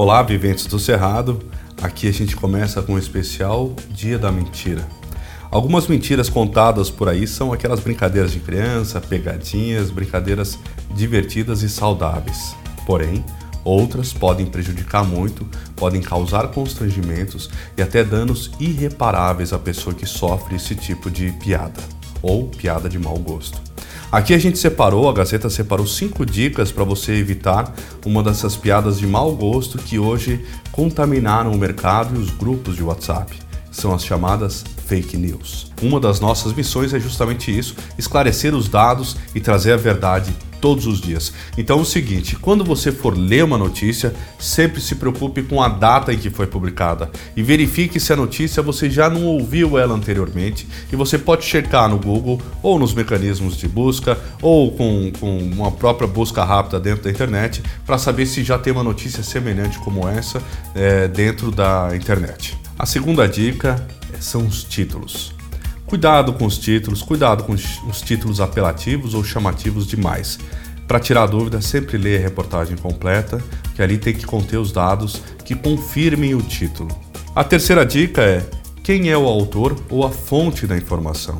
Olá, viventes do Cerrado. Aqui a gente começa com o especial Dia da Mentira. Algumas mentiras contadas por aí são aquelas brincadeiras de criança, pegadinhas, brincadeiras divertidas e saudáveis. Porém, outras podem prejudicar muito, podem causar constrangimentos e até danos irreparáveis à pessoa que sofre esse tipo de piada ou piada de mau gosto. Aqui a gente separou, a Gazeta separou cinco dicas para você evitar uma dessas piadas de mau gosto que hoje contaminaram o mercado e os grupos de WhatsApp. São as chamadas fake news. Uma das nossas missões é justamente isso: esclarecer os dados e trazer a verdade todos os dias. Então é o seguinte, quando você for ler uma notícia, sempre se preocupe com a data em que foi publicada e verifique se a notícia você já não ouviu ela anteriormente e você pode checar no Google ou nos mecanismos de busca ou com, com uma própria busca rápida dentro da internet para saber se já tem uma notícia semelhante como essa é, dentro da internet. A segunda dica são os títulos. Cuidado com os títulos, cuidado com os títulos apelativos ou chamativos demais. Para tirar dúvida, sempre leia a reportagem completa, que ali tem que conter os dados que confirmem o título. A terceira dica é quem é o autor ou a fonte da informação.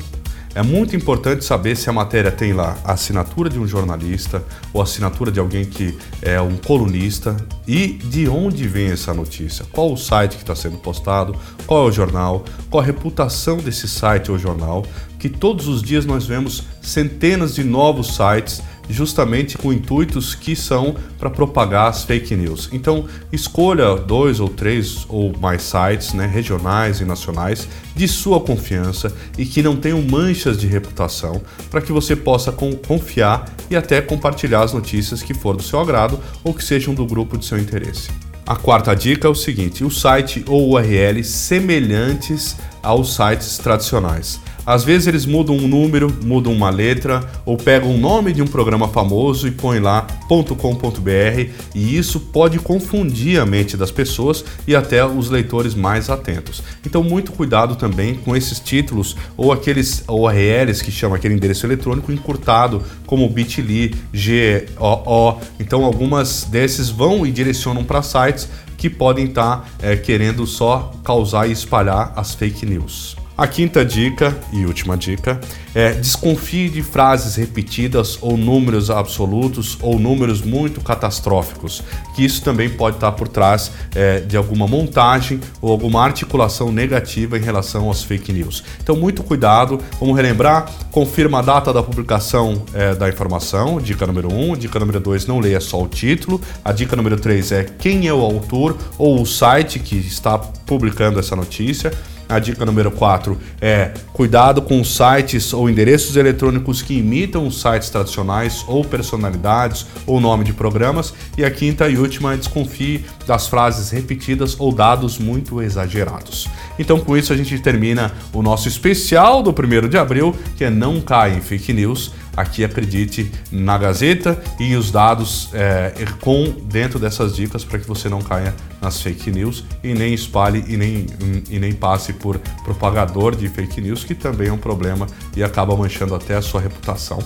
É muito importante saber se a matéria tem lá a assinatura de um jornalista ou a assinatura de alguém que é um colunista e de onde vem essa notícia, qual o site que está sendo postado, qual é o jornal, qual a reputação desse site ou jornal, que todos os dias nós vemos centenas de novos sites justamente com intuitos que são para propagar as fake news. Então, escolha dois ou três ou mais sites, né, regionais e nacionais, de sua confiança e que não tenham manchas de reputação, para que você possa confiar e até compartilhar as notícias que for do seu agrado ou que sejam do grupo de seu interesse. A quarta dica é o seguinte: o site ou URL semelhantes aos sites tradicionais. Às vezes eles mudam um número, mudam uma letra ou pegam o nome de um programa famoso e põem lá .com.br e isso pode confundir a mente das pessoas e até os leitores mais atentos. Então muito cuidado também com esses títulos ou aqueles URLs que chamam aquele endereço eletrônico encurtado como bit.ly, GOO. Então algumas desses vão e direcionam para sites que podem estar tá, é, querendo só causar e espalhar as fake news. A quinta dica e última dica é desconfie de frases repetidas ou números absolutos ou números muito catastróficos, que isso também pode estar por trás é, de alguma montagem ou alguma articulação negativa em relação às fake news. Então, muito cuidado. Vamos relembrar: confirma a data da publicação é, da informação, dica número 1. Um. Dica número 2, não leia só o título. A dica número 3 é quem é o autor ou o site que está publicando essa notícia. A dica número 4 é cuidado com sites ou endereços eletrônicos que imitam sites tradicionais ou personalidades ou nome de programas. E a quinta e última é desconfie das frases repetidas ou dados muito exagerados. Então, com isso, a gente termina o nosso especial do 1 de abril, que é Não Cai em Fake News. Aqui acredite na Gazeta e os dados é, com dentro dessas dicas para que você não caia nas fake news e nem espalhe e nem, e nem passe por propagador de fake news, que também é um problema e acaba manchando até a sua reputação.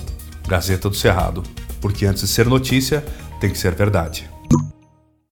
Gazeta do Cerrado, porque antes de ser notícia, tem que ser verdade.